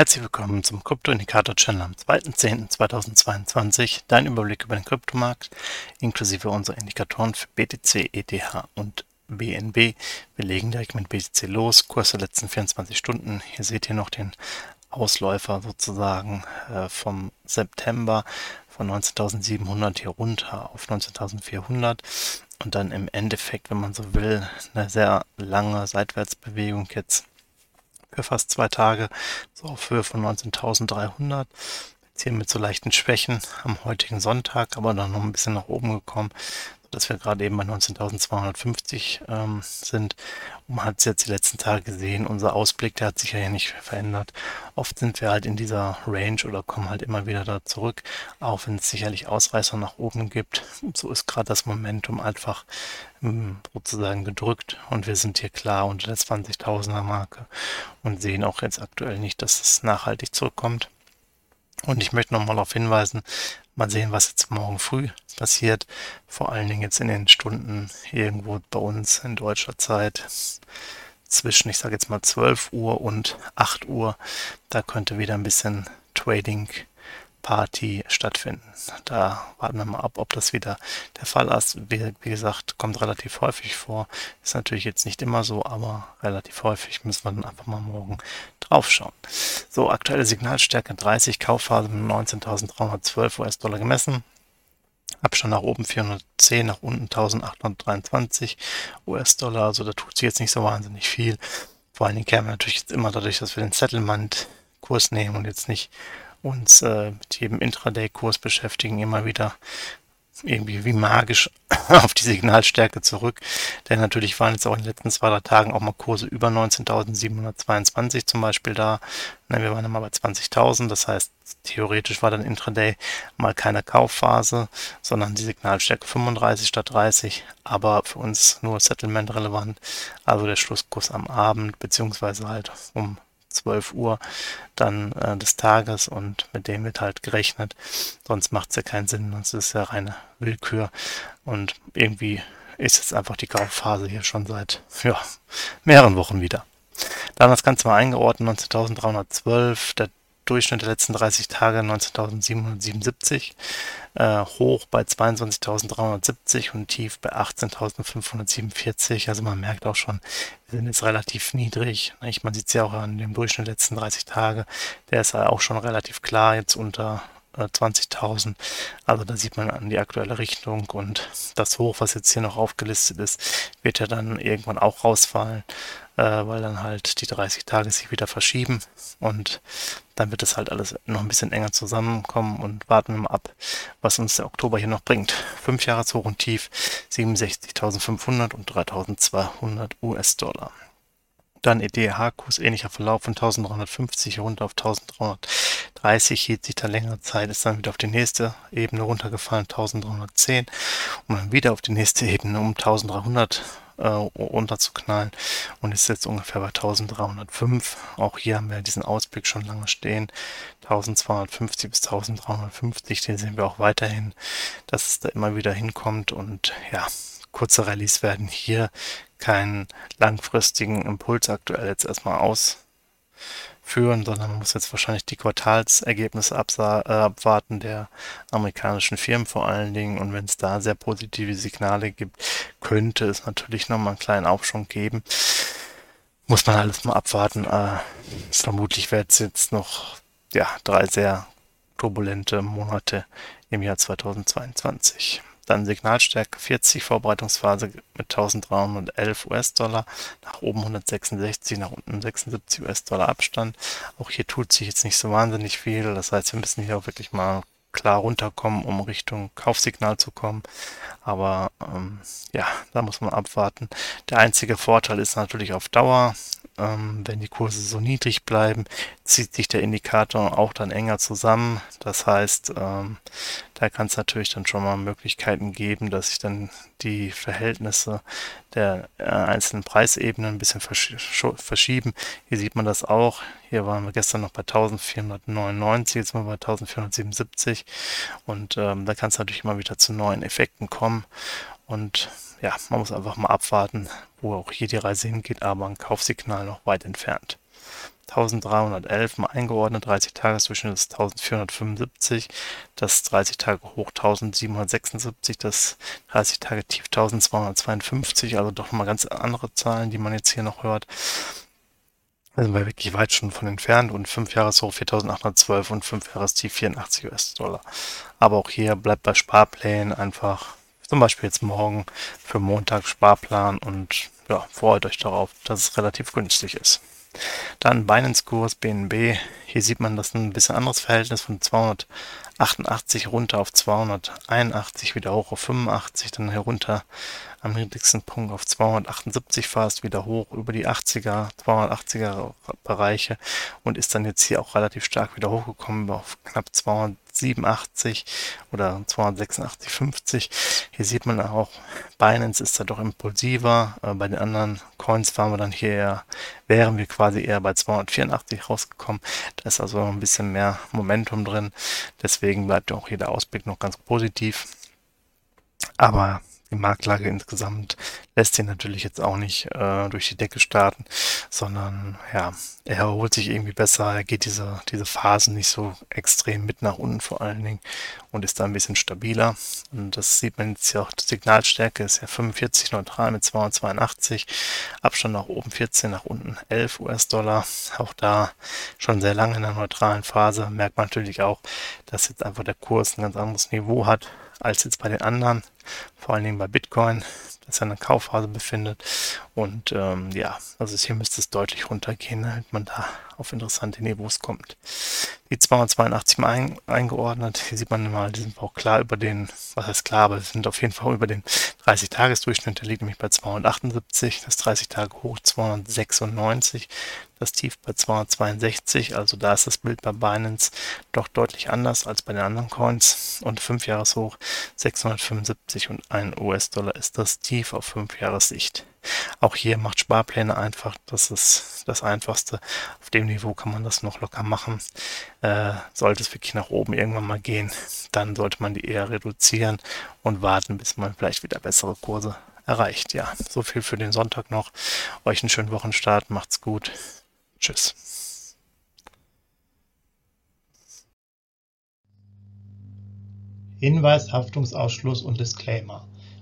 Herzlich willkommen zum Krypto-Indikator-Channel am 2.10.2022. Dein Überblick über den Kryptomarkt inklusive unserer Indikatoren für BTC, ETH und BNB. Wir legen direkt mit BTC los. Kurs der letzten 24 Stunden. Hier seht ihr noch den Ausläufer sozusagen äh, vom September von 19.700 hier runter auf 19.400 und dann im Endeffekt, wenn man so will, eine sehr lange Seitwärtsbewegung jetzt für fast zwei Tage, so auf Höhe von 19.300. Jetzt hier mit so leichten Schwächen am heutigen Sonntag, aber dann noch ein bisschen nach oben gekommen, dass wir gerade eben bei 19.250 ähm, sind. Und man hat es jetzt die letzten Tage gesehen, unser Ausblick, der hat sich ja nicht verändert. Oft sind wir halt in dieser Range oder kommen halt immer wieder da zurück, auch wenn es sicherlich Ausreißer nach oben gibt. So ist gerade das Momentum einfach ähm, sozusagen gedrückt und wir sind hier klar unter der 20.000er Marke und sehen auch jetzt aktuell nicht, dass es nachhaltig zurückkommt. Und ich möchte nochmal darauf hinweisen, mal sehen, was jetzt morgen früh passiert. Vor allen Dingen jetzt in den Stunden irgendwo bei uns in deutscher Zeit zwischen, ich sage jetzt mal 12 Uhr und 8 Uhr. Da könnte wieder ein bisschen Trading Party stattfinden. Da warten wir mal ab, ob das wieder der Fall ist. Wie, wie, gesagt, kommt relativ häufig vor. Ist natürlich jetzt nicht immer so, aber relativ häufig müssen wir dann einfach mal morgen drauf schauen. So, aktuelle Signalstärke 30, Kaufphase mit 19.312 US-Dollar gemessen. Abstand nach oben 410, nach unten 1823 US-Dollar. Also da tut sich jetzt nicht so wahnsinnig viel. Vor allen Dingen kämen wir natürlich jetzt immer dadurch, dass wir den Settlement-Kurs nehmen und jetzt nicht uns äh, mit jedem Intraday-Kurs beschäftigen, immer wieder irgendwie wie magisch auf die Signalstärke zurück. Denn natürlich waren jetzt auch in den letzten zwei, drei Tagen auch mal Kurse über 19.722 zum Beispiel da. Ne, wir waren dann mal bei 20.000. Das heißt, theoretisch war dann Intraday mal keine Kaufphase, sondern die Signalstärke 35 statt 30. Aber für uns nur Settlement relevant. Also der Schlusskurs am Abend, beziehungsweise halt um 12 Uhr dann äh, des Tages und mit dem wird halt gerechnet. Sonst macht es ja keinen Sinn, sonst ist es ja reine Willkür. Und irgendwie ist jetzt einfach die Kaufphase hier schon seit ja, mehreren Wochen wieder. Dann das Ganze mal eingeordnet, 19.312, der Durchschnitt der letzten 30 Tage 19.777, äh, hoch bei 22.370 und tief bei 18.547. Also man merkt auch schon, wir sind jetzt relativ niedrig. Nicht? Man sieht es ja auch an dem Durchschnitt der letzten 30 Tage. Der ist ja auch schon relativ klar jetzt unter 20.000. Äh, also da sieht man an die aktuelle Richtung und das Hoch, was jetzt hier noch aufgelistet ist, wird ja dann irgendwann auch rausfallen äh, weil dann halt die 30 Tage sich wieder verschieben und dann wird es halt alles noch ein bisschen enger zusammenkommen und warten wir mal ab, was uns der Oktober hier noch bringt. 5 Jahre hoch und tief 67.500 und 3.200 US-Dollar. Dann EDH-Kurs, ähnlicher Verlauf von 1350 runter auf 1330, hielt sich da längere Zeit, ist dann wieder auf die nächste Ebene runtergefallen, 1310 und dann wieder auf die nächste Ebene um 1300 äh, runterzuknallen und ist jetzt ungefähr bei 1305. Auch hier haben wir diesen Ausblick schon lange stehen. 1250 bis 1350, den sehen wir auch weiterhin, dass es da immer wieder hinkommt und ja, kurze Rallyes werden hier keinen langfristigen Impuls aktuell jetzt erstmal aus führen, sondern man muss jetzt wahrscheinlich die Quartalsergebnisse äh, abwarten der amerikanischen Firmen vor allen Dingen. Und wenn es da sehr positive Signale gibt, könnte es natürlich nochmal einen kleinen Aufschwung geben. Muss man alles mal abwarten. Äh, vermutlich wird es jetzt noch ja, drei sehr turbulente Monate im Jahr 2022. Dann Signalstärke 40, Vorbereitungsphase mit 1311 US-Dollar, nach oben 166, nach unten 76 US-Dollar Abstand. Auch hier tut sich jetzt nicht so wahnsinnig viel. Das heißt, wir müssen hier auch wirklich mal klar runterkommen, um Richtung Kaufsignal zu kommen. Aber ähm, ja, da muss man abwarten. Der einzige Vorteil ist natürlich auf Dauer, ähm, wenn die Kurse so niedrig bleiben, zieht sich der Indikator auch dann enger zusammen. Das heißt, ähm, Da kann es natürlich dann schon mal Möglichkeiten geben, dass sich dann die Verhältnisse der äh, einzelnen Preisebenen ein bisschen versch verschieben. Hier sieht man das auch. Hier waren wir gestern noch bei 1499, jetzt sind wir bei 1477 und ähm, da kann es natürlich immer wieder zu neuen Effekten kommen und ja, man muss einfach mal abwarten, wo auch hier die Reise hingeht, aber ein Kaufsignal noch weit entfernt. 1311 mal eingeordnet, 30 Tagesdurchschnitt ist 1475, das 30 Tage hoch 1776, das 30 Tage tief 1252, also doch mal ganz andere Zahlen, die man jetzt hier noch hört. Da sind wir wirklich weit schon von entfernt und 5 Jahreshoch 4812 und 5 Jahrestief 84 US-Dollar. Aber auch hier bleibt bei Sparplänen einfach zum Beispiel jetzt morgen für Montag Sparplan und ja, freut euch darauf, dass es relativ günstig ist. Dann Binance-Kurs BNB. Hier sieht man das ein bisschen anderes Verhältnis von 288 runter auf 281, wieder hoch auf 85, dann herunter am niedrigsten Punkt auf 278 fast, wieder hoch über die 80er, 280er Bereiche und ist dann jetzt hier auch relativ stark wieder hochgekommen auf knapp 287 oder 286,50. Hier sieht man auch, Binance ist da doch impulsiver. Äh, bei den anderen Coins waren wir dann hier, wären wir quasi eher bei 284 rausgekommen. Da ist also ein bisschen mehr Momentum drin. Deswegen bleibt auch hier der Ausblick noch ganz positiv. Aber die Marktlage insgesamt lässt ihn natürlich jetzt auch nicht äh, durch die Decke starten, sondern ja, er erholt sich irgendwie besser, er geht diese, diese Phasen nicht so extrem mit nach unten vor allen Dingen und ist da ein bisschen stabiler. Und das sieht man jetzt ja auch, die Signalstärke ist ja 45 neutral mit 282, Abstand nach oben 14, nach unten 11 US-Dollar. Auch da schon sehr lange in der neutralen Phase merkt man natürlich auch, dass jetzt einfach der Kurs ein ganz anderes Niveau hat als jetzt bei den anderen, vor allen Dingen bei Bitcoin, das ja eine Kaufphase befindet. Und ähm, ja, also hier müsste es deutlich runtergehen, damit man da auf interessante Niveaus kommt. Die 282 mal ein, eingeordnet, hier sieht man mal, die sind auch klar über den, was heißt klar, aber sind auf jeden Fall über den 30-Tages-Durchschnitt, der liegt nämlich bei 278, das 30-Tage hoch 296, das Tief bei 262, also da ist das Bild bei Binance doch deutlich anders als bei den anderen Coins. Und 5 Jahreshoch 675 und 1 US-Dollar ist das Tief auf 5 Jahressicht. Auch hier macht Sparpläne einfach, das ist das Einfachste. Auf dem Niveau kann man das noch locker machen. Äh, sollte es wirklich nach oben irgendwann mal gehen, dann sollte man die eher reduzieren und warten, bis man vielleicht wieder bessere Kurse erreicht. Ja, so viel für den Sonntag noch. Euch einen schönen Wochenstart, macht's gut. Tschüss. Hinweis, Haftungsausschluss und Disclaimer.